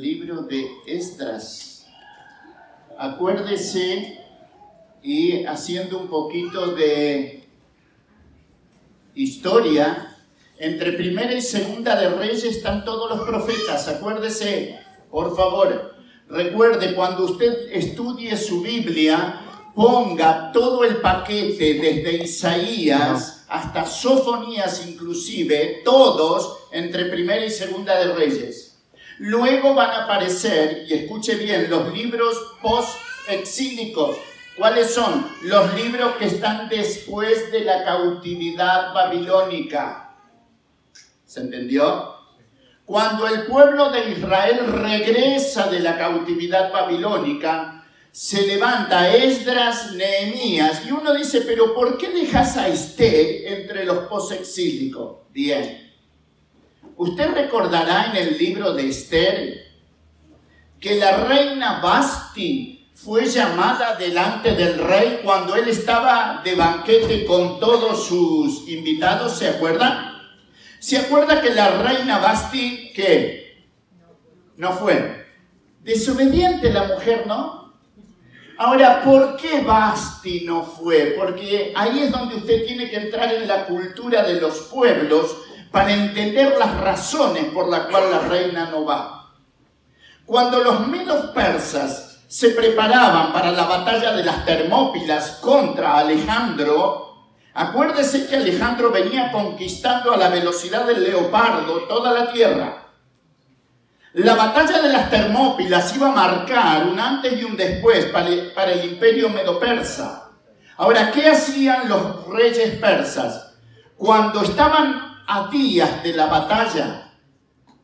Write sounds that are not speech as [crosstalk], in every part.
Libro de Esdras. Acuérdese y haciendo un poquito de historia, entre primera y segunda de Reyes están todos los profetas. Acuérdese, por favor, recuerde cuando usted estudie su Biblia, ponga todo el paquete desde Isaías hasta Sofonías inclusive, todos entre primera y segunda de Reyes. Luego van a aparecer, y escuche bien, los libros post-exílicos. ¿Cuáles son? Los libros que están después de la cautividad babilónica. ¿Se entendió? Cuando el pueblo de Israel regresa de la cautividad babilónica, se levanta Esdras, Nehemías, y uno dice, pero ¿por qué dejas a Esther entre los posexílicos? Bien. Usted recordará en el libro de Esther que la reina Basti fue llamada delante del rey cuando él estaba de banquete con todos sus invitados, ¿se acuerdan? ¿Se acuerda que la reina Basti, ¿qué? No fue. Desobediente la mujer, ¿no? Ahora, ¿por qué Basti no fue? Porque ahí es donde usted tiene que entrar en la cultura de los pueblos para entender las razones por las cuales la reina no va. Cuando los medos persas se preparaban para la batalla de las Termópilas contra Alejandro, acuérdese que Alejandro venía conquistando a la velocidad del leopardo toda la tierra. La batalla de las Termópilas iba a marcar un antes y un después para el, para el imperio medo-persa. Ahora, ¿qué hacían los reyes persas? Cuando estaban a días de la batalla,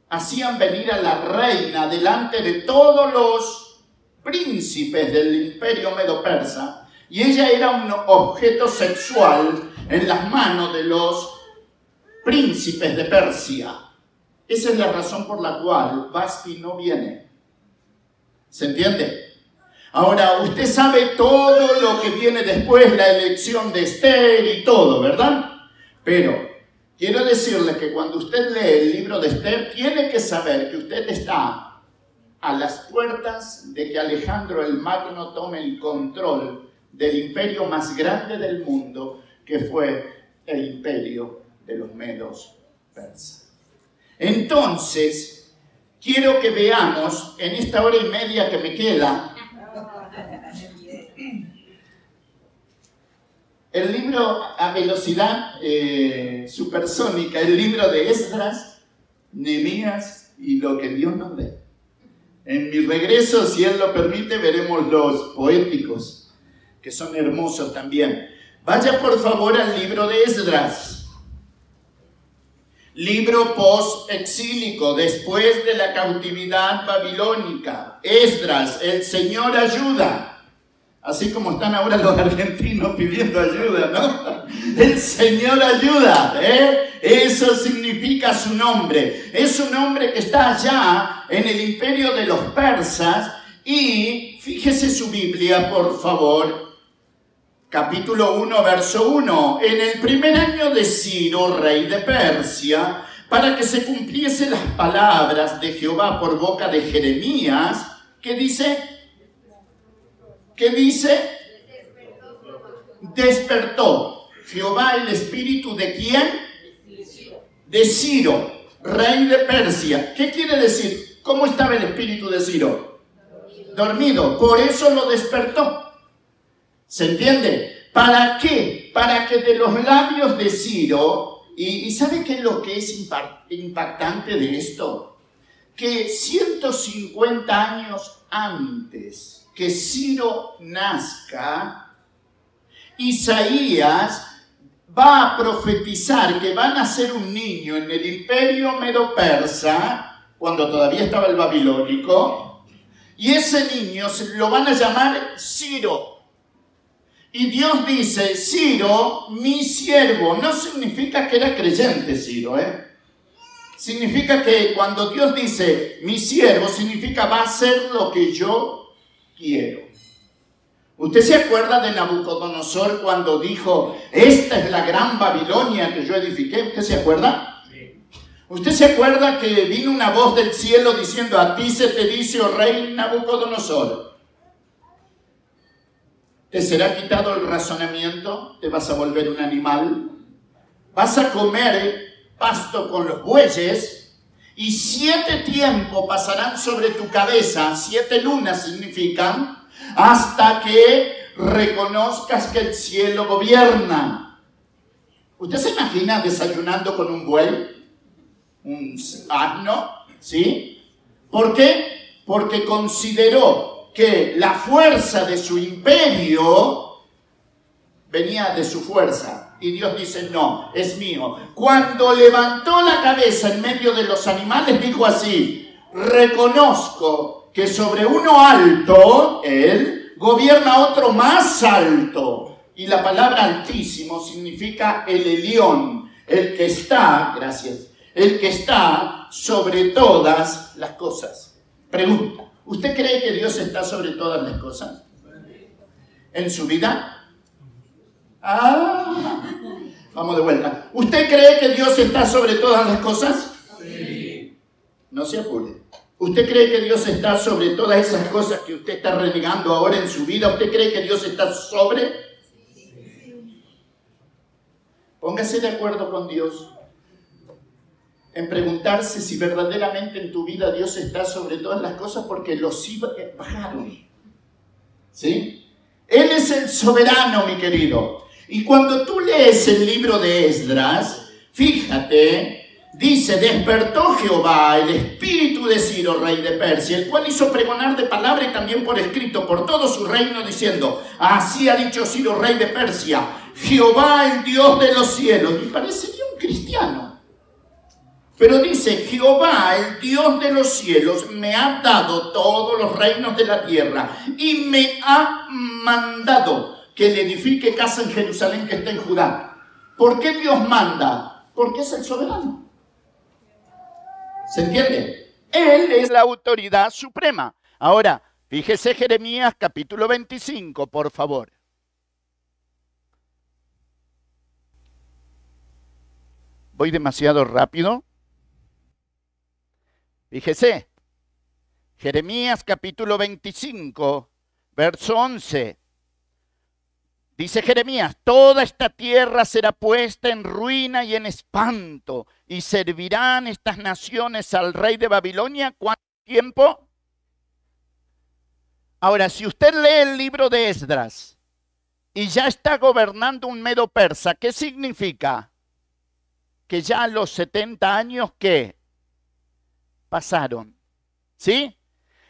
hacían venir a la reina delante de todos los príncipes del imperio medo-persa, y ella era un objeto sexual en las manos de los príncipes de Persia. Esa es la razón por la cual Basti no viene. ¿Se entiende? Ahora, usted sabe todo lo que viene después, la elección de Esther y todo, ¿verdad? Pero Quiero decirle que cuando usted lee el libro de Esther, tiene que saber que usted está a las puertas de que Alejandro el Magno tome el control del imperio más grande del mundo, que fue el imperio de los medos persas. Entonces, quiero que veamos en esta hora y media que me queda El libro a velocidad eh, supersónica, el libro de Esdras, Nemías y lo que Dios nos dé. En mi regreso, si Él lo permite, veremos los poéticos, que son hermosos también. Vaya por favor al libro de Esdras. Libro post-exílico, después de la cautividad babilónica. Esdras, el Señor ayuda. Así como están ahora los argentinos pidiendo ayuda, ¿no? El Señor ayuda, ¿eh? Eso significa su nombre. Es un nombre que está allá en el imperio de los persas y fíjese su Biblia, por favor. Capítulo 1, verso 1. En el primer año de Ciro, rey de Persia, para que se cumpliese las palabras de Jehová por boca de Jeremías, que dice, ¿Qué dice? Despertó Jehová el espíritu de quién? De Ciro, rey de Persia. ¿Qué quiere decir? ¿Cómo estaba el espíritu de Ciro? Dormido. Por eso lo despertó. ¿Se entiende? ¿Para qué? Para que de los labios de Ciro, y, ¿sabe qué es lo que es impactante de esto? Que 150 años antes que Ciro nazca, Isaías va a profetizar que va a nacer un niño en el imperio medo-persa, cuando todavía estaba el babilónico, y ese niño lo van a llamar Ciro. Y Dios dice, Ciro, mi siervo, no significa que era creyente Ciro, ¿eh? Significa que cuando Dios dice mi siervo, significa va a hacer lo que yo quiero. ¿Usted se acuerda de Nabucodonosor cuando dijo, esta es la gran Babilonia que yo edifiqué? ¿Usted se acuerda? ¿Usted se acuerda que vino una voz del cielo diciendo, a ti se te dice, oh rey Nabucodonosor, te será quitado el razonamiento, te vas a volver un animal, vas a comer pasto con los bueyes y siete tiempos pasarán sobre tu cabeza, siete lunas significan, hasta que reconozcas que el cielo gobierna. ¿Usted se imagina desayunando con un buey? Un asno, ¿sí? ¿Por qué? Porque consideró que la fuerza de su imperio venía de su fuerza. Y Dios dice, no, es mío. Cuando levantó la cabeza en medio de los animales, dijo así, reconozco que sobre uno alto, él, gobierna otro más alto. Y la palabra altísimo significa el Elión, el que está, gracias, el que está sobre todas las cosas. Pregunta, ¿usted cree que Dios está sobre todas las cosas? ¿En su vida? Ah, vamos de vuelta. ¿Usted cree que Dios está sobre todas las cosas? Sí. No se apure. ¿Usted cree que Dios está sobre todas esas cosas que usted está renegando ahora en su vida? ¿Usted cree que Dios está sobre? Póngase de acuerdo con Dios en preguntarse si verdaderamente en tu vida Dios está sobre todas las cosas porque los bajaron. ¿Sí? Él es el soberano, mi querido. Y cuando tú lees el libro de Esdras, fíjate Dice, despertó Jehová el espíritu de Ciro, rey de Persia, el cual hizo pregonar de palabra y también por escrito por todo su reino, diciendo, así ha dicho Ciro, rey de Persia, Jehová el Dios de los cielos. Y parecería un cristiano. Pero dice, Jehová el Dios de los cielos me ha dado todos los reinos de la tierra y me ha mandado que le edifique casa en Jerusalén que está en Judá. ¿Por qué Dios manda? Porque es el soberano. ¿Se entiende? Él es la autoridad suprema. Ahora, fíjese Jeremías capítulo 25, por favor. ¿Voy demasiado rápido? Fíjese, Jeremías capítulo 25, verso 11. Dice Jeremías, toda esta tierra será puesta en ruina y en espanto, y servirán estas naciones al rey de Babilonia. ¿Cuánto tiempo? Ahora, si usted lee el libro de Esdras y ya está gobernando un medo persa, ¿qué significa? Que ya los 70 años que pasaron. ¿Sí?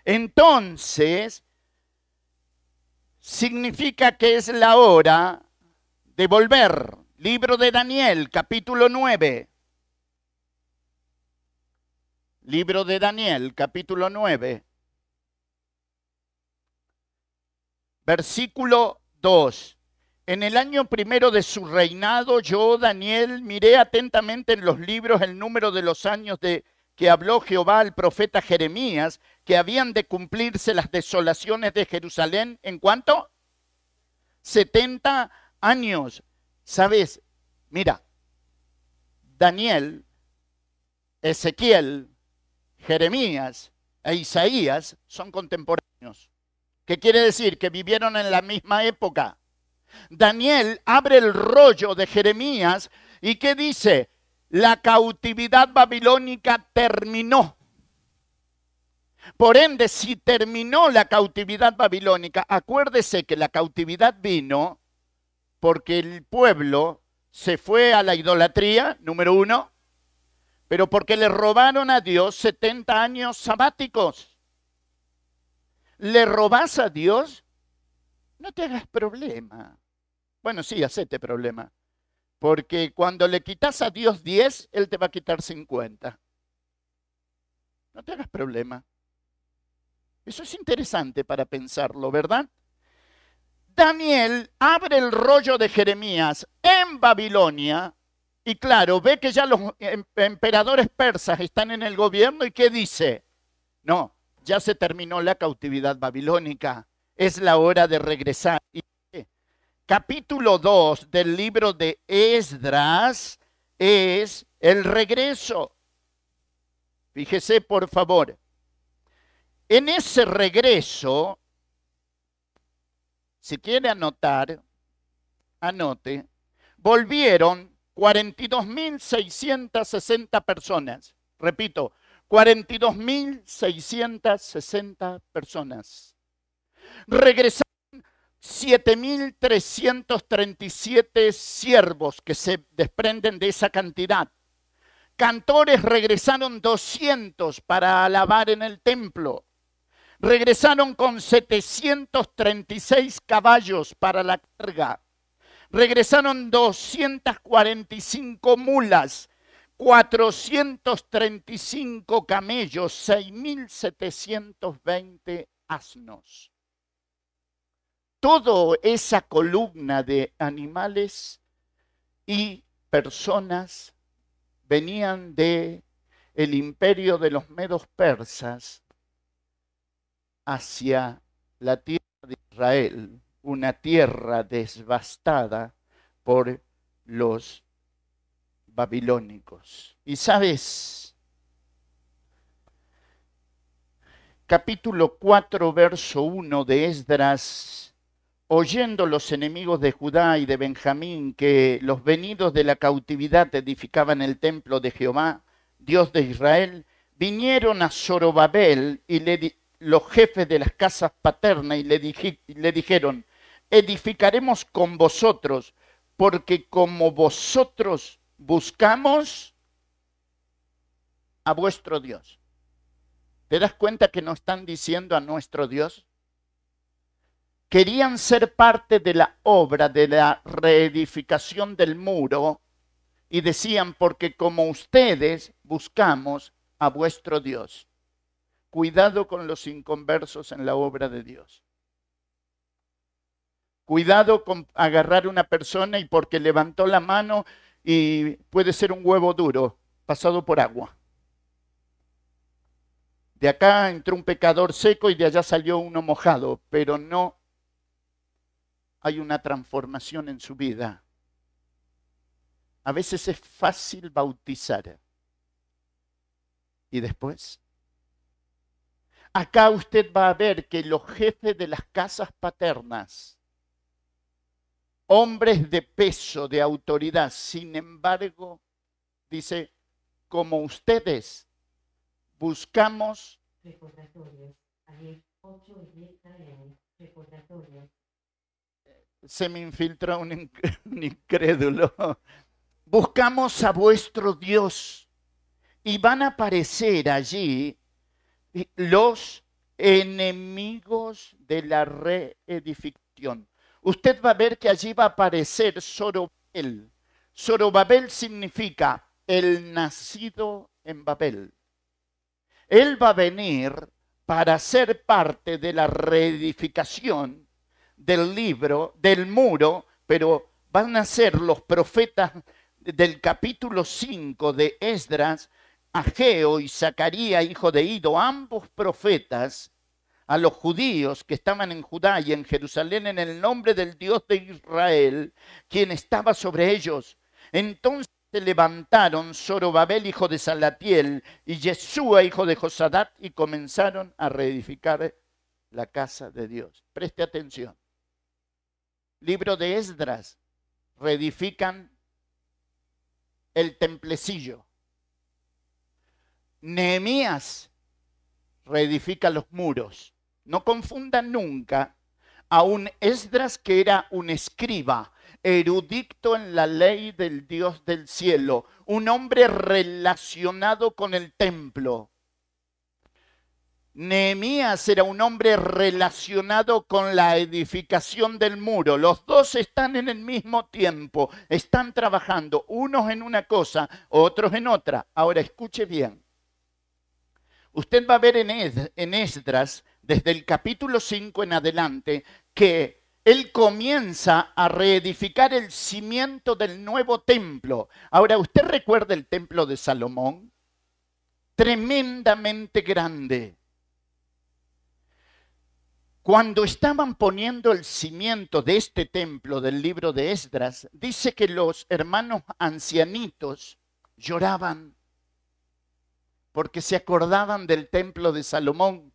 Entonces, significa que es la hora de volver. Libro de Daniel, capítulo 9. Libro de Daniel, capítulo 9. Versículo 2. En el año primero de su reinado, yo, Daniel, miré atentamente en los libros el número de los años de que habló Jehová al profeta Jeremías, que habían de cumplirse las desolaciones de Jerusalén. ¿En cuánto? 70 años. ¿Sabes? Mira, Daniel, Ezequiel, Jeremías e Isaías son contemporáneos. ¿Qué quiere decir? Que vivieron en la misma época. Daniel abre el rollo de Jeremías y ¿qué dice? La cautividad babilónica terminó. Por ende, si terminó la cautividad babilónica, acuérdese que la cautividad vino porque el pueblo se fue a la idolatría, número uno, pero porque le robaron a Dios 70 años sabáticos. ¿Le robas a Dios? No te hagas problema. Bueno, sí, hacete problema. Porque cuando le quitas a Dios 10, Él te va a quitar 50. No te hagas problema. Eso es interesante para pensarlo, ¿verdad? Daniel abre el rollo de Jeremías en Babilonia y claro, ve que ya los em, emperadores persas están en el gobierno y ¿qué dice? No, ya se terminó la cautividad babilónica, es la hora de regresar. Capítulo 2 del libro de Esdras es el regreso. Fíjese, por favor. En ese regreso, si quiere anotar, anote, volvieron 42.660 personas. Repito, 42.660 personas. Regresaron 7.337 siervos que se desprenden de esa cantidad. Cantores regresaron 200 para alabar en el templo. Regresaron con 736 caballos para la carga. Regresaron 245 mulas, 435 camellos, 6.720 asnos. Toda esa columna de animales y personas venían de el imperio de los medos persas hacia la tierra de Israel, una tierra devastada por los babilónicos. Y sabes, capítulo 4, verso 1 de Esdras, oyendo los enemigos de Judá y de Benjamín que los venidos de la cautividad edificaban el templo de Jehová, Dios de Israel, vinieron a Zorobabel y le, los jefes de las casas paternas y le, le dijeron, edificaremos con vosotros, porque como vosotros buscamos a vuestro Dios. ¿Te das cuenta que no están diciendo a nuestro Dios? Querían ser parte de la obra de la reedificación del muro y decían, porque como ustedes buscamos a vuestro Dios. Cuidado con los inconversos en la obra de Dios. Cuidado con agarrar una persona y porque levantó la mano y puede ser un huevo duro pasado por agua. De acá entró un pecador seco y de allá salió uno mojado, pero no hay una transformación en su vida. A veces es fácil bautizar. ¿Y después? Acá usted va a ver que los jefes de las casas paternas, hombres de peso, de autoridad, sin embargo, dice, como ustedes buscamos Se me infiltra [laughs] un, incrédulo. Buscamos a vuestro Dios y van a aparecer allí los enemigos de la reedificación. Usted va a ver que allí va a aparecer Zorobabel. Zorobabel significa el nacido en Babel. Él va a venir para ser parte de la reedificación del libro, del muro, pero van a ser los profetas del capítulo 5 de Esdras Ageo y Zacarías, hijo de Ido, ambos profetas, a los judíos que estaban en Judá y en Jerusalén en el nombre del Dios de Israel, quien estaba sobre ellos. Entonces se levantaron Zorobabel, hijo de Salatiel, y Yeshua, hijo de Josadat, y comenzaron a reedificar la casa de Dios. Preste atención. Libro de Esdras. Reedifican el templecillo. Nehemías reedifica los muros. No confundan nunca a un Esdras que era un escriba, erudito en la ley del Dios del cielo, un hombre relacionado con el templo. Nehemías era un hombre relacionado con la edificación del muro. Los dos están en el mismo tiempo, están trabajando, unos en una cosa, otros en otra. Ahora escuche bien. Usted va a ver en, Esdras, desde el capítulo 5 en adelante, que él comienza a reedificar el cimiento del nuevo templo. Ahora, ¿usted recuerda el templo de Salomón? Tremendamente grande. Cuando estaban poniendo el cimiento de este templo del libro de Esdras, dice que los hermanos ancianitos lloraban porque se acordaban del templo de Salomón.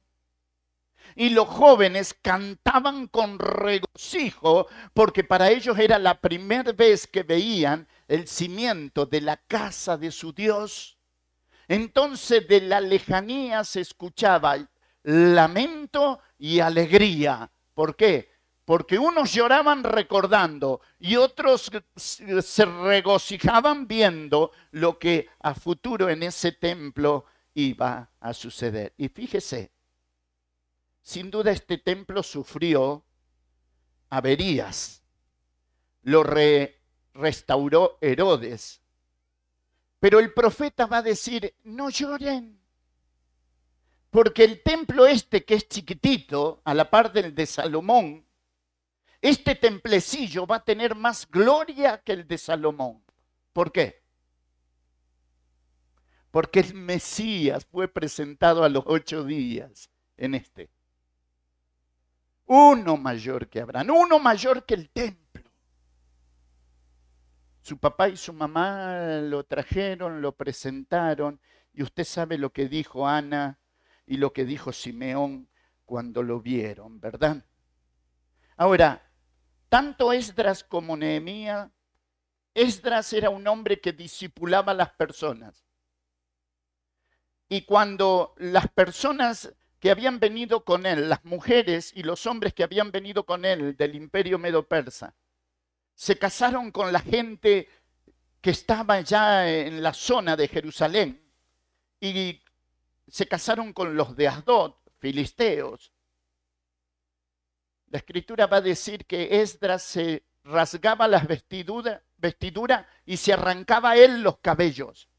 Y los jóvenes cantaban con regocijo porque para ellos era la primera vez que veían el cimiento de la casa de su Dios. Entonces de la lejanía se escuchaba lamento y alegría. ¿Por qué? Porque unos lloraban recordando y otros se regocijaban viendo lo que a futuro en ese templo iba a suceder. Y fíjese, sin duda este templo sufrió averías. Lo restauró Herodes. Pero el profeta va a decir, no lloren. Porque el templo este que es chiquitito, a la par del de Salomón, este templecillo va a tener más gloria que el de Salomón. ¿Por qué? Porque el Mesías fue presentado a los ocho días en este uno mayor que Abraham, uno mayor que el templo. Su papá y su mamá lo trajeron, lo presentaron, y usted sabe lo que dijo Ana y lo que dijo Simeón cuando lo vieron, ¿verdad? Ahora, tanto Esdras como Nehemías, Esdras era un hombre que discipulaba a las personas. Y cuando las personas que habían venido con él, las mujeres y los hombres que habían venido con él del imperio medo-persa, se casaron con la gente que estaba ya en la zona de Jerusalén y se casaron con los de Asdod, filisteos. La escritura va a decir que Esdras se rasgaba las vestiduras vestidura y se arrancaba él los cabellos.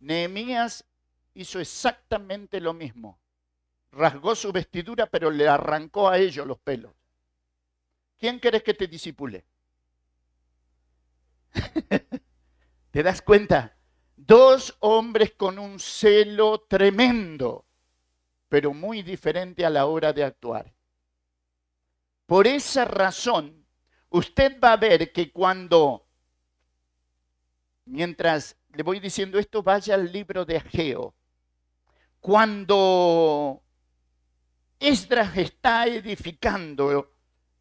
Nehemías hizo exactamente lo mismo. Rasgó su vestidura, pero le arrancó a ellos los pelos. ¿Quién querés que te disipule? [laughs] ¿Te das cuenta? Dos hombres con un celo tremendo, pero muy diferente a la hora de actuar. Por esa razón, usted va a ver que cuando, mientras le voy diciendo esto, vaya al libro de Ageo. Cuando Esdras está edificando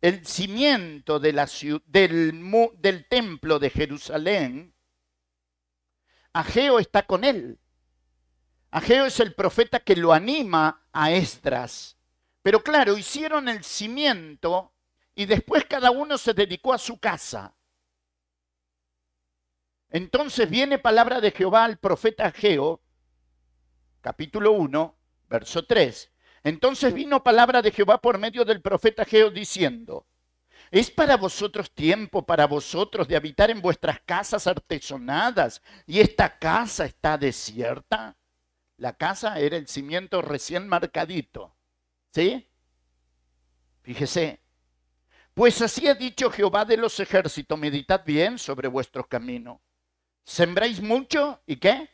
el cimiento de la del, del templo de Jerusalén, Ageo está con él. Ageo es el profeta que lo anima a Esdras. Pero claro, hicieron el cimiento y después cada uno se dedicó a su casa. Entonces viene palabra de Jehová al profeta Ageo, capítulo 1, verso 3. Entonces vino palabra de Jehová por medio del profeta Ageo diciendo, ¿Es para vosotros tiempo, para vosotros, de habitar en vuestras casas artesonadas y esta casa está desierta? La casa era el cimiento recién marcadito. ¿Sí? Fíjese. Pues así ha dicho Jehová de los ejércitos, meditad bien sobre vuestros caminos Sembráis mucho y qué?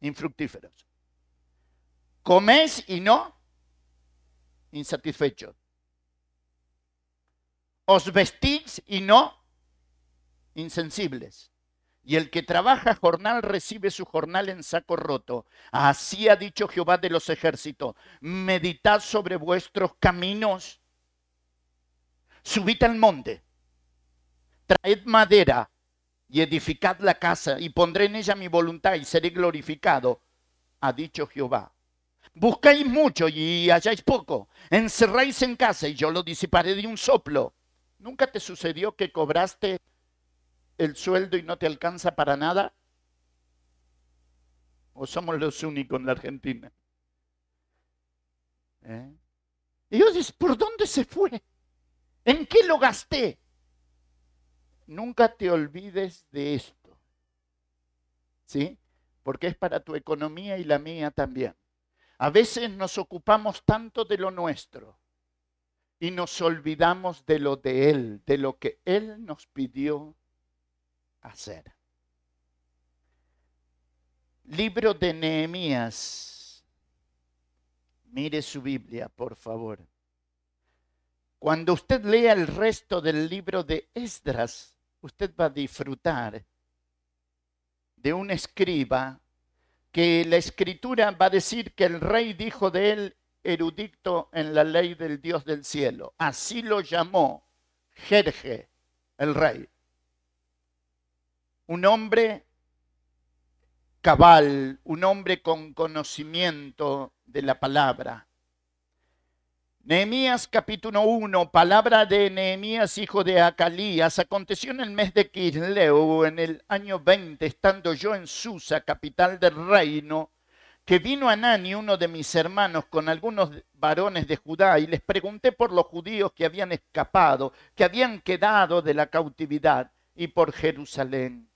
Infructíferos. Coméis y no insatisfechos. Os vestís y no insensibles. Y el que trabaja jornal recibe su jornal en saco roto. Así ha dicho Jehová de los ejércitos. Meditad sobre vuestros caminos. Subid al monte. Traed madera y edificad la casa y pondré en ella mi voluntad y seré glorificado, ha dicho Jehová. Buscáis mucho y halláis poco. Encerráis en casa y yo lo disiparé de un soplo. ¿Nunca te sucedió que cobraste el sueldo y no te alcanza para nada? ¿O somos los únicos en la Argentina? ¿Eh? Y yo dices, ¿por dónde se fue? ¿En qué lo gasté? Nunca te olvides de esto. ¿Sí? Porque es para tu economía y la mía también. A veces nos ocupamos tanto de lo nuestro y nos olvidamos de lo de Él, de lo que Él nos pidió hacer. Libro de Nehemías. Mire su Biblia, por favor. Cuando usted lea el resto del libro de Esdras, usted va a disfrutar de un escriba que la escritura va a decir que el rey dijo de él erudito en la ley del Dios del cielo. Así lo llamó Jerje, el rey. Un hombre cabal, un hombre con conocimiento de la palabra. Nehemías capítulo 1, palabra de Nehemías, hijo de Acalías. Aconteció en el mes de Kisleu, en el año 20, estando yo en Susa, capital del reino, que vino Anani, uno de mis hermanos, con algunos varones de Judá, y les pregunté por los judíos que habían escapado, que habían quedado de la cautividad, y por Jerusalén.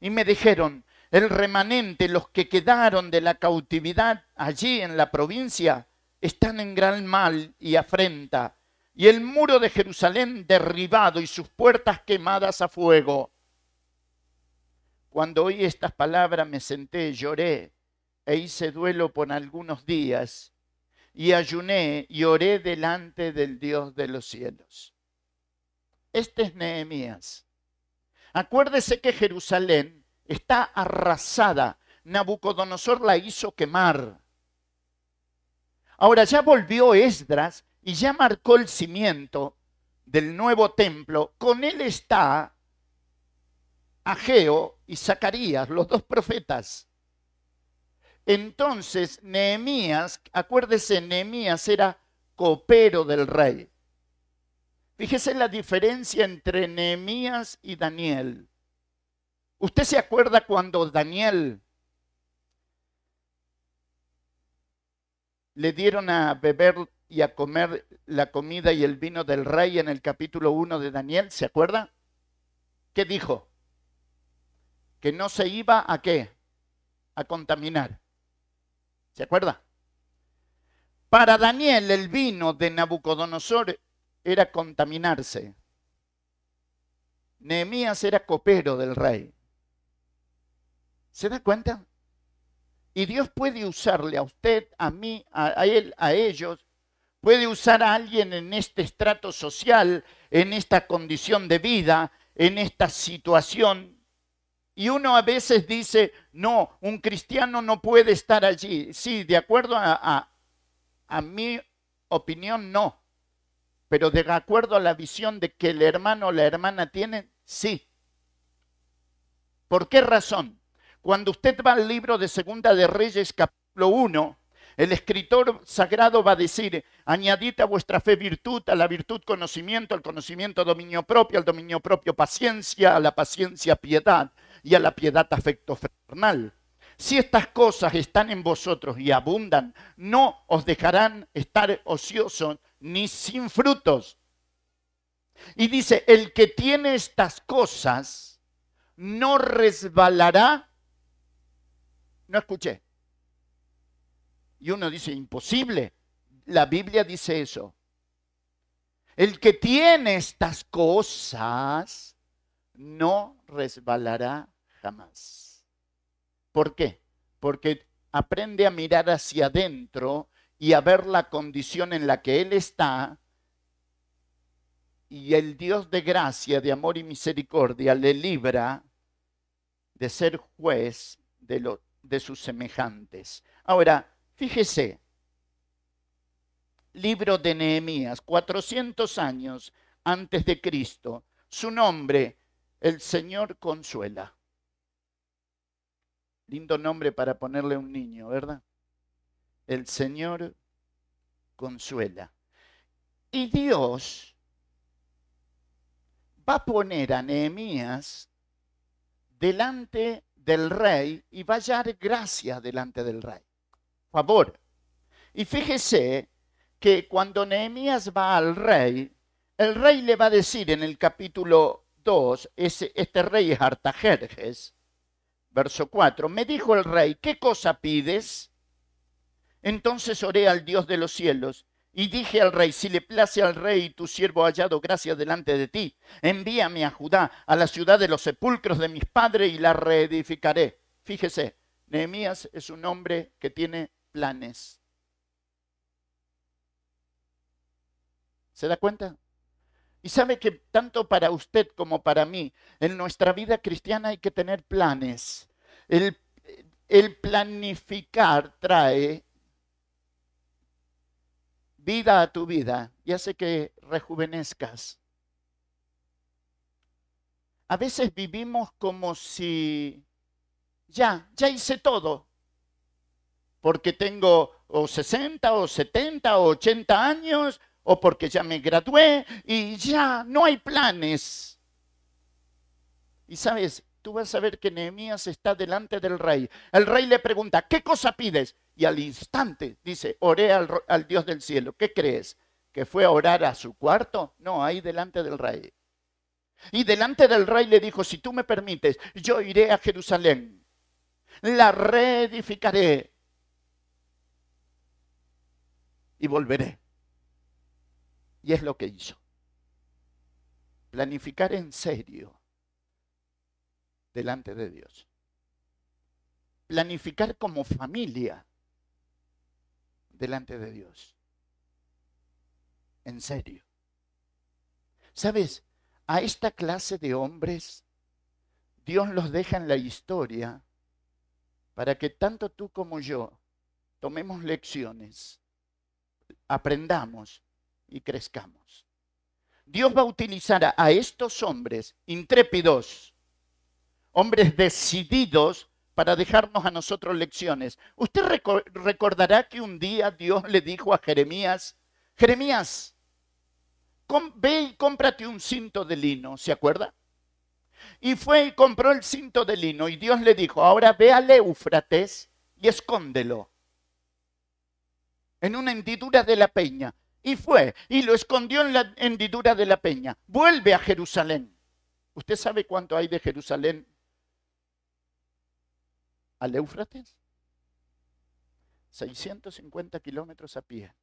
Y me dijeron, el remanente, los que quedaron de la cautividad allí en la provincia, están en gran mal y afrenta, y el muro de Jerusalén derribado y sus puertas quemadas a fuego. Cuando oí estas palabras me senté, lloré e hice duelo por algunos días, y ayuné y oré delante del Dios de los cielos. Este es Nehemías. Acuérdese que Jerusalén está arrasada. Nabucodonosor la hizo quemar. Ahora ya volvió Esdras y ya marcó el cimiento del nuevo templo. Con él está Ageo y Zacarías, los dos profetas. Entonces, Nehemías, acuérdese, Nehemías era copero del rey. Fíjese la diferencia entre Nehemías y Daniel. ¿Usted se acuerda cuando Daniel le dieron a beber y a comer la comida y el vino del rey en el capítulo 1 de Daniel? ¿Se acuerda? ¿Qué dijo? Que no se iba a qué? A contaminar. ¿Se acuerda? Para Daniel el vino de Nabucodonosor era contaminarse. Nehemías era copero del rey. ¿Se da cuenta? Y Dios puede usarle a usted, a mí, a, él, a ellos. Puede usar a alguien en este estrato social, en esta condición de vida, en esta situación y uno a veces dice, no, un cristiano no puede estar allí. Sí, de acuerdo a, a, mi opinión, no. Pero de acuerdo a la visión de que el hermano o la hermana tienen, sí. ¿Por qué razón? Cuando usted va al libro de Segunda de Reyes, capítulo 1, el escritor sagrado va a decir, añadid a vuestra fe virtud, a la virtud conocimiento, al conocimiento dominio propio, al dominio propio paciencia, a la paciencia piedad, y a la piedad afecto fraternal. Si estas cosas están en vosotros y abundan, no os dejarán estar ociosos ni sin frutos. Y dice, el que tiene estas cosas no resbalará. No escuché. Y uno dice, imposible. La Biblia dice eso. El que tiene estas cosas no resbalará jamás. ¿Por qué? Porque aprende a mirar hacia adentro y a ver la condición en la que Él está y el Dios de gracia, de amor y misericordia le libra de ser juez de, lo, de sus semejantes. Ahora, fíjese, libro de Nehemías, 400 años antes de Cristo, su nombre, el Señor consuela. Lindo nombre para ponerle a un niño, ¿verdad? El Señor consuela. Y Dios va a poner a Nehemías delante del rey y va a hallar gracia delante del rey. Favor. Y fíjese que cuando Nehemías va al rey, el rey le va a decir en el capítulo 2, este rey es Artajerjes, verso 4, me dijo el rey, ¿qué cosa pides? Entonces oré al Dios de los cielos y dije al rey, si le place al rey tu siervo hallado gracia delante de ti, envíame a Judá, a la ciudad de los sepulcros de mis padres y la reedificaré. Fíjese, Nehemías es un hombre que tiene planes. ¿Se da cuenta? Y sabe que tanto para usted como para mí, en nuestra vida cristiana hay que tener planes. El, planificar trae vida a tu vida y hace que rejuvenezcas. A veces vivimos como si ya, ya hice todo, porque tengo o 60 o 70 o 80 años o porque ya me gradué y ya no hay planes. Y sabes, tú vas a ver que Nehemías está delante del rey. El rey le pregunta, ¿qué cosa pides? Y al instante dice, oré al, Dios del cielo. ¿Qué crees? ¿Que fue a orar a su cuarto? No, ahí delante del rey. Y delante del rey le dijo, si tú me permites, yo iré a Jerusalén, la reedificaré y volveré. Y es lo que hizo. Planificar en serio delante de Dios. Planificar como familia delante de Dios. En serio. ¿Sabes? A esta clase de hombres Dios los deja en la historia para que tanto tú como yo tomemos lecciones, aprendamos y crezcamos. Dios va a utilizar a, estos hombres intrépidos, hombres decididos para dejarnos a nosotros lecciones. Usted recordará que un día Dios le dijo a Jeremías, Jeremías, ve y cómprate un cinto de lino, ¿se acuerda? Y fue y compró el cinto de lino y Dios le dijo, ahora ve al Éufrates y escóndelo en una hendidura de la peña. Y fue y lo escondió en la hendidura de la peña. Vuelve a Jerusalén. ¿Usted sabe cuánto hay de Jerusalén al Éufrates? 650 kilómetros a pie.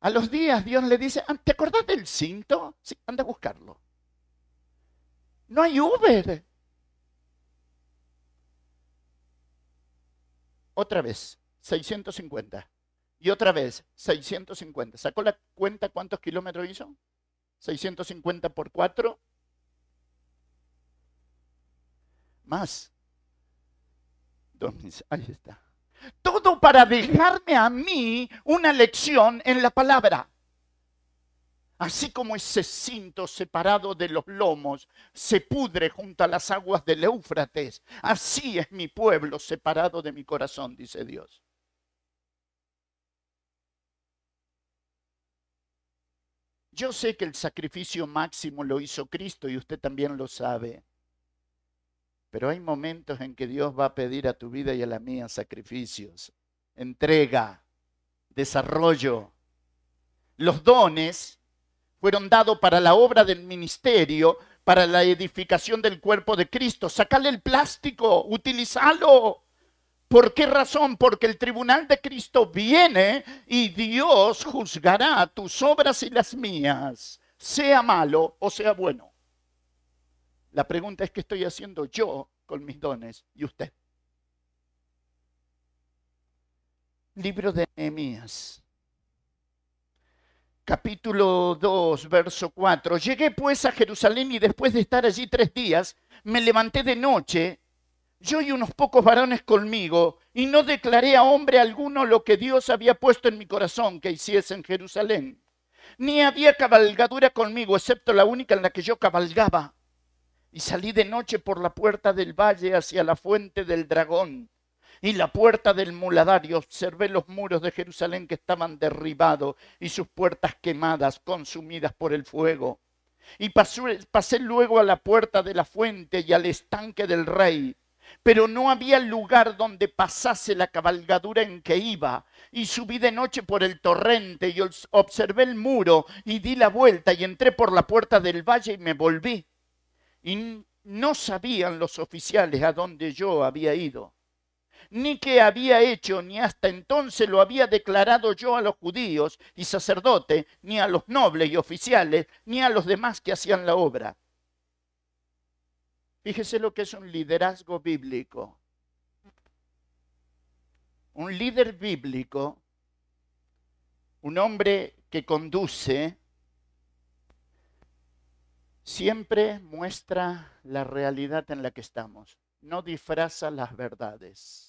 A los días Dios le dice, ah, ¿te acordás del cinto? Sí, anda a buscarlo. No hay Uber. Otra vez, 650. Y otra vez, 650. ¿Sacó la cuenta cuántos kilómetros hizo? 650 por 4. Más. Ahí está. Todo para dejarme a mí una lección en la palabra. Así como ese cinto separado de los lomos se pudre junto a las aguas del Éufrates, así es mi pueblo separado de mi corazón, dice Dios. Yo sé que el sacrificio máximo lo hizo Cristo y usted también lo sabe. Pero hay momentos en que Dios va a pedir a tu vida y a la mía sacrificios, entrega, desarrollo. Los dones fueron dados para la obra del ministerio, para la edificación del cuerpo de Cristo. Sacale el plástico, utilízalo. ¿Por qué razón? Porque el tribunal de Cristo viene y Dios juzgará tus obras y las mías, sea malo o sea bueno. La pregunta es qué estoy haciendo yo con mis dones y usted. Libro de Nehemías. Capítulo 2, verso 4. Llegué pues a Jerusalén y después de estar allí tres días, me levanté de noche, yo y unos pocos varones conmigo, y no declaré a hombre alguno lo que Dios había puesto en mi corazón que hiciese en Jerusalén. Ni había cabalgadura conmigo, excepto la única en la que yo cabalgaba y salí de noche por la puerta del valle hacia la fuente del dragón y la puerta del muladar y observé los muros de Jerusalén que estaban derribados y sus puertas quemadas, consumidas por el fuego. Y pasé, pasé luego a la puerta de la fuente y al estanque del rey, pero no había lugar donde pasase la cabalgadura en que iba. Y subí de noche por el torrente y observé el muro y di la vuelta y entré por la puerta del valle y me volví y no sabían los oficiales a dónde yo había ido, ni qué había hecho, ni hasta entonces lo había declarado yo a los judíos y sacerdotes, ni a los nobles y oficiales, ni a los demás que hacían la obra. Fíjese lo que es un liderazgo bíblico. Un líder bíblico, un hombre que conduce, siempre muestra la realidad en la que estamos, no disfraza las verdades.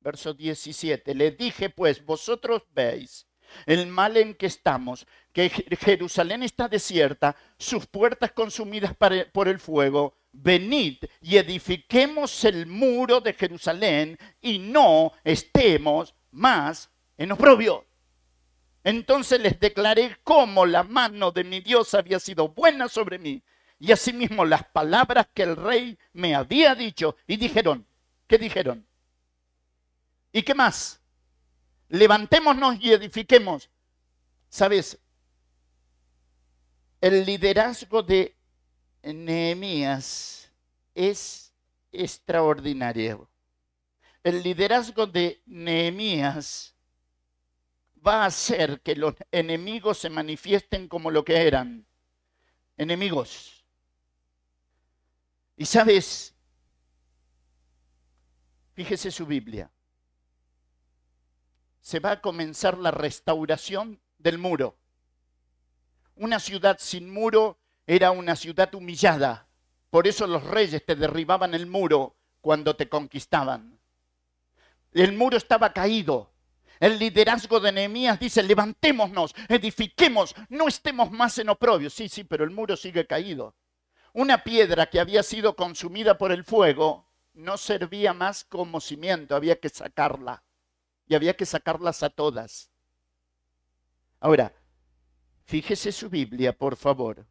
Verso 17, le dije pues, vosotros veis el mal en que estamos, que Jerusalén está desierta, sus puertas consumidas por el fuego, venid y edifiquemos el muro de Jerusalén y no estemos más en oprobio. Entonces les declaré cómo la mano de mi Dios había sido buena sobre mí y asimismo las palabras que el rey me había dicho. Y dijeron, ¿qué dijeron? ¿Y qué más? Levantémonos y edifiquemos. ¿Sabes? El liderazgo de Nehemías es extraordinario. El liderazgo de Nehemías va a hacer que los enemigos se manifiesten como lo que eran, enemigos. Y sabes, fíjese su Biblia, se va a comenzar la restauración del muro. Una ciudad sin muro era una ciudad humillada. Por eso los reyes te derribaban el muro cuando te conquistaban. El muro estaba caído. El liderazgo de Nehemías dice, levantémonos, edifiquemos, no estemos más en oprobio. Sí, sí, pero el muro sigue caído. Una piedra que había sido consumida por el fuego no servía más como cimiento, había que sacarla. Y había que sacarlas a todas. Ahora, fíjese su Biblia, por favor.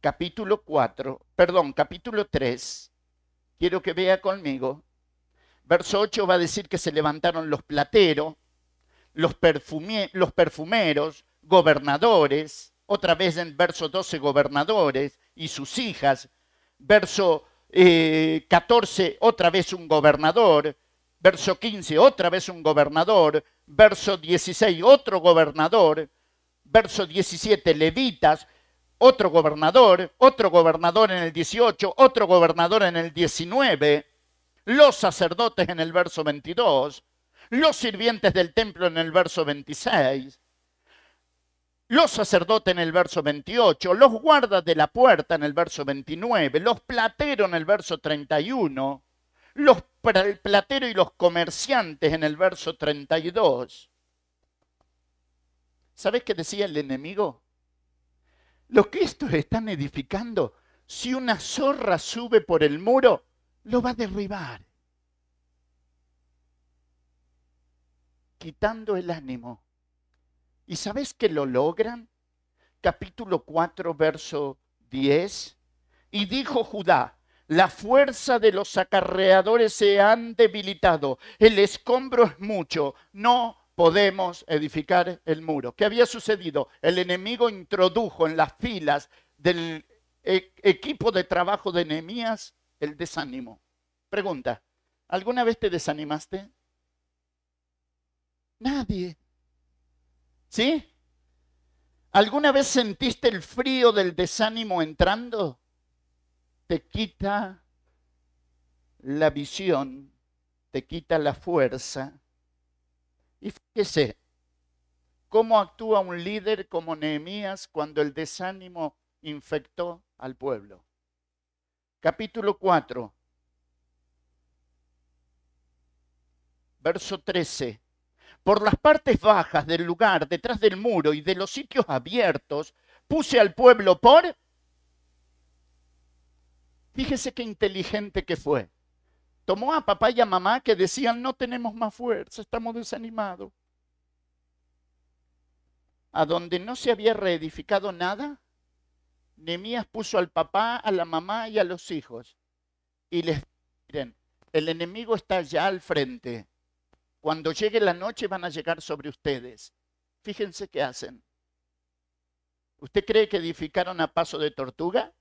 Capítulo 4, perdón, capítulo 3. Quiero que vea conmigo Verso 8 va a decir que se levantaron los plateros, los, perfumeros, gobernadores, otra vez en verso 12 gobernadores y sus hijas, verso 14 eh, otra vez un gobernador, verso 15 otra vez un gobernador, verso 16 otro gobernador, verso 17 levitas, otro gobernador, otro gobernador en el 18, otro gobernador en el 19, los sacerdotes en el verso 22, los sirvientes del templo en el verso 26, los sacerdotes en el verso 28, los guardas de la puerta en el verso 29, los plateros en el verso 31, los plateros y los comerciantes en el verso 32. ¿Sabes qué decía el enemigo? Lo que estos están edificando, si una zorra sube por el muro, lo va a derribar. Quitando el ánimo. ¿Y sabes que lo logran? Capítulo 4, verso 10. Y dijo Judá, la fuerza de los acarreadores se han debilitado, el escombro es mucho, no podemos edificar el muro. ¿Qué había sucedido? El enemigo introdujo en las filas del e-, equipo de trabajo de Nehemías el desánimo. Pregunta, ¿alguna vez te desanimaste? Nadie. ¿Sí? ¿Alguna vez sentiste el frío del desánimo entrando? Te quita la visión, te quita la fuerza. Y fíjese, ¿cómo actúa un líder como Nehemías cuando el desánimo infectó al pueblo? capítulo 4, verso 13. Por las partes bajas del lugar, detrás del muro y de los sitios abiertos, puse al pueblo por... Fíjese qué inteligente que fue. Tomó a papá y a mamá que decían, no tenemos más fuerza, estamos desanimados. A donde no se había reedificado nada, Nemías puso al papá, a la mamá y a los hijos. Y les miren, el enemigo está ya al frente. Cuando llegue la noche van a llegar sobre ustedes. Fíjense qué hacen. ¿Usted cree que edificaron a paso de tortuga?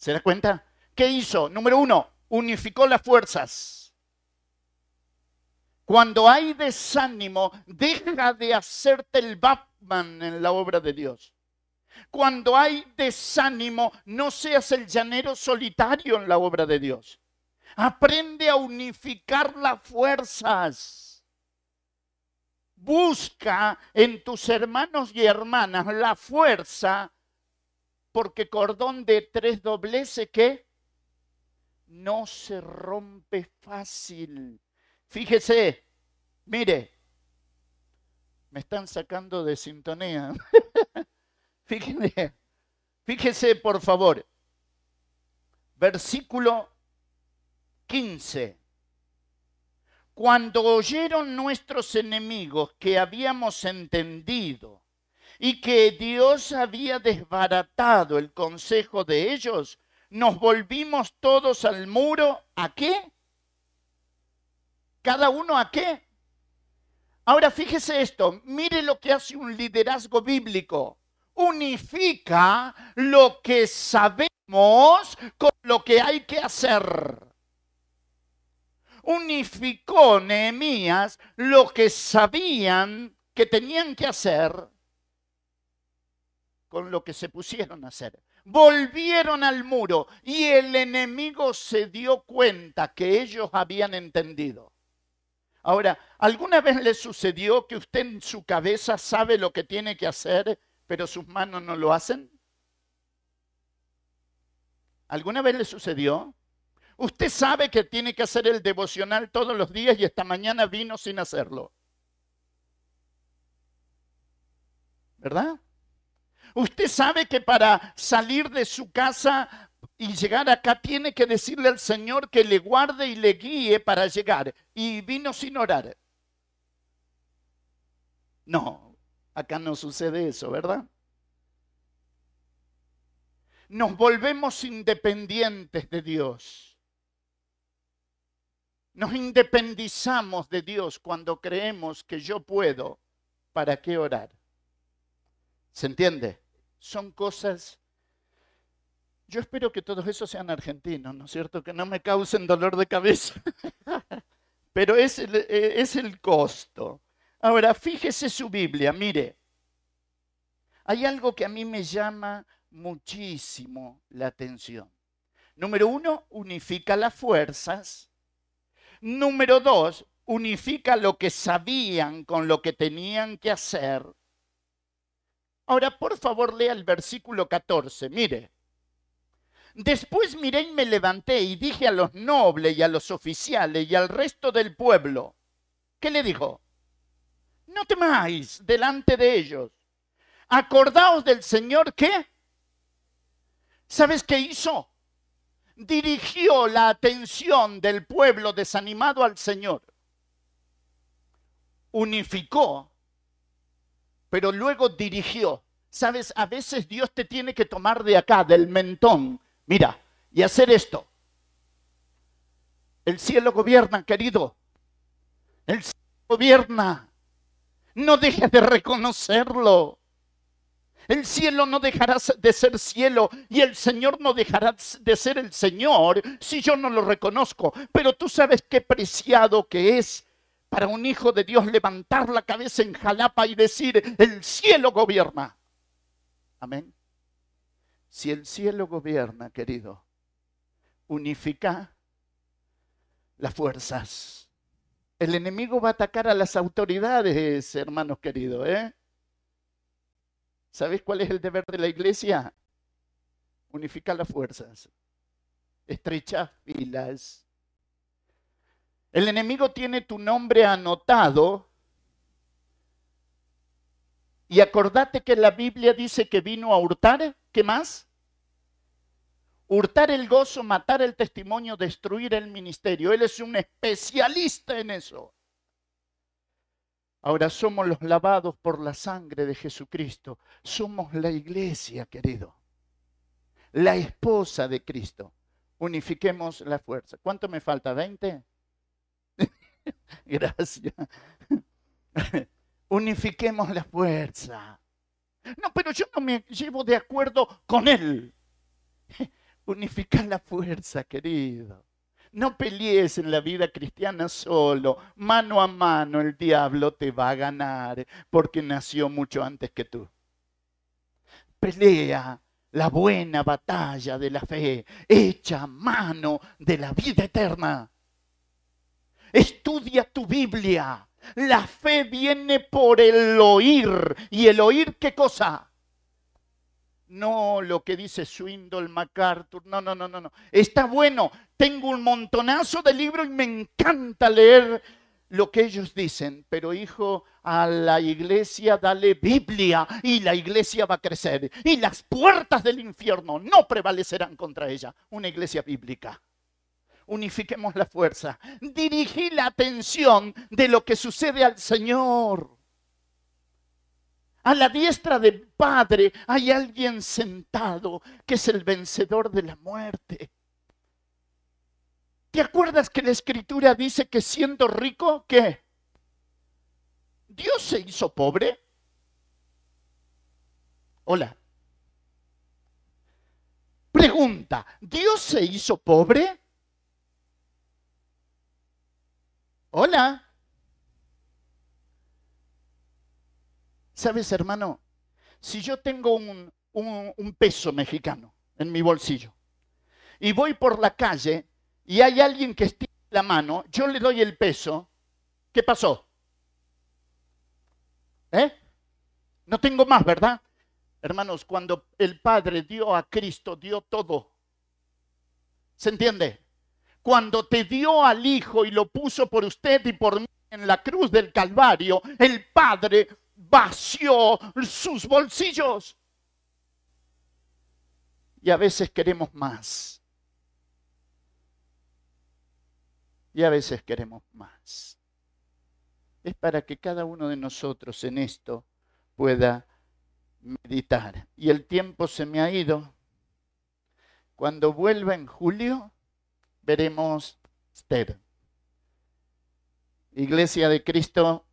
¿Se da cuenta? ¿Qué hizo? Número uno, unificó las fuerzas. Cuando hay desánimo, deja de hacerte el Batman en la obra de Dios. Cuando hay desánimo, no seas el llanero solitario en la obra de Dios. Aprende a unificar las fuerzas. Busca en tus hermanos y hermanas la fuerza, porque cordón de tres dobleces que no se rompe fácil. Fíjese, mire, me están sacando de sintonía. [laughs] Fíjese, fíjese por favor, versículo 15. Cuando oyeron nuestros enemigos que habíamos entendido y que Dios había desbaratado el consejo de ellos, nos volvimos todos al muro. ¿A qué? ¿Cada uno a qué? Ahora fíjese esto, mire lo que hace un liderazgo bíblico. Unifica lo que sabemos con lo que hay que hacer unificó Nehemías lo que sabían que tenían que hacer con lo que se pusieron a hacer. Volvieron al muro y el enemigo se dio cuenta que ellos habían entendido. Ahora, ¿alguna vez le sucedió que usted en su cabeza sabe lo que tiene que hacer, pero sus manos no lo hacen? ¿Alguna vez le sucedió? Usted sabe que tiene que hacer el devocional todos los días y esta mañana vino sin hacerlo. ¿Verdad? Usted sabe que para salir de su casa y llegar acá tiene que decirle al Señor que le guarde y le guíe para llegar. Y vino sin orar. No, acá no sucede eso, ¿verdad? Nos volvemos independientes de Dios. Nos independizamos de Dios cuando creemos que yo puedo. ¿Para qué orar? ¿Se entiende? Son cosas... Yo espero que todos esos sean argentinos, ¿no es cierto? Que no me causen dolor de cabeza. [laughs] Pero es el, eh, es el costo. Ahora, fíjese su Biblia, mire. Hay algo que a mí me llama muchísimo la atención. Número uno, unifica las fuerzas Número dos, unifica lo que sabían con lo que tenían que hacer. Ahora, por favor, lea el versículo 14. Mire. Después miré y me levanté y dije a los nobles y a los oficiales y al resto del pueblo. ¿Qué le dijo? No temáis delante de ellos. Acordaos del Señor ¿qué? ¿Sabes qué hizo? dirigió la atención del pueblo desanimado al Señor. Unificó, pero luego dirigió. Sabes, a veces Dios te tiene que tomar de acá, del mentón, mira, y hacer esto. El cielo gobierna, querido. El cielo gobierna. No dejes de reconocerlo. El cielo no dejará de ser cielo y el Señor no dejará de ser el Señor si yo no lo reconozco. Pero tú sabes qué preciado que es para un hijo de Dios levantar la cabeza en Jalapa y decir, el cielo gobierna. Amén. Si el cielo gobierna, querido, unifica las fuerzas. El enemigo va a atacar a las autoridades, hermanos queridos, ¿eh? ¿Sabes cuál es el deber de la iglesia? Unificar las fuerzas, estrechar filas. El enemigo tiene tu nombre anotado y acordate que la Biblia dice que vino a hurtar, ¿qué más? Hurtar el gozo, matar el testimonio, destruir el ministerio. Él es un especialista en eso. Ahora somos los lavados por la sangre de Jesucristo. Somos la iglesia, querido. La esposa de Cristo. Unifiquemos la fuerza. ¿Cuánto me falta? ¿20? [laughs] Gracias. [laughs] Unifiquemos la fuerza. No, pero yo no me llevo de acuerdo con él. [laughs] Unificar la fuerza, querido. No pelees en la vida cristiana solo. Mano a mano el diablo te va a ganar porque nació mucho antes que tú. Pelea la buena batalla de la fe. Echa mano de la vida eterna. Estudia tu Biblia. La fe viene por el oír. ¿Y el oír qué cosa? No lo que dice Swindle, MacArthur. No, no, no, no, no. Está bueno. Tengo un montonazo de libros y me encanta leer lo que ellos dicen. Pero hijo, a la iglesia dale Biblia y la iglesia va a crecer. Y las puertas del infierno no prevalecerán contra ella. Una iglesia bíblica unifiquemos la fuerza. Dirigí la atención de lo que sucede al Señor. A la diestra del Padre hay alguien sentado que es el vencedor de la muerte. ¿Te acuerdas que la escritura dice que siendo rico, ¿qué? Dios se hizo pobre. Hola. Pregunta, ¿Dios se hizo pobre? Hola. ¿Sabes, hermano? Si yo tengo un, peso mexicano en mi bolsillo y voy por la calle y hay alguien que estira la mano, yo le doy el peso, ¿qué pasó? ¿Eh? No tengo más, ¿verdad? Hermanos, cuando el Padre dio a Cristo, dio todo. ¿Se entiende? Cuando te dio al Hijo y lo puso por usted y por mí en la cruz del Calvario, el Padre vació sus bolsillos. Y a veces queremos más. Y a veces queremos más. Es para que cada uno de nosotros en esto pueda meditar. Y el tiempo se me ha ido. Cuando vuelva en julio, veremos Esther. Iglesia de Cristo,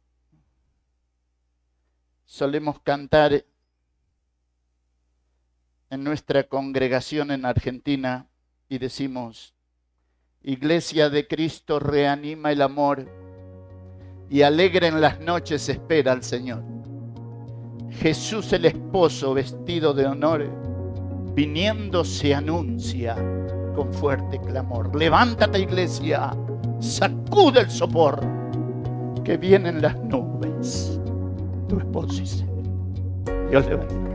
solemos cantar en nuestra congregación en Argentina y decimos, Iglesia de Cristo reanima el amor y alegre en las noches espera al Señor. Jesús el esposo vestido de honor, viniendo se anuncia con fuerte clamor. Levántate iglesia, sacude el sopor, que vienen las nubes. Tu esposo dice, Dios le.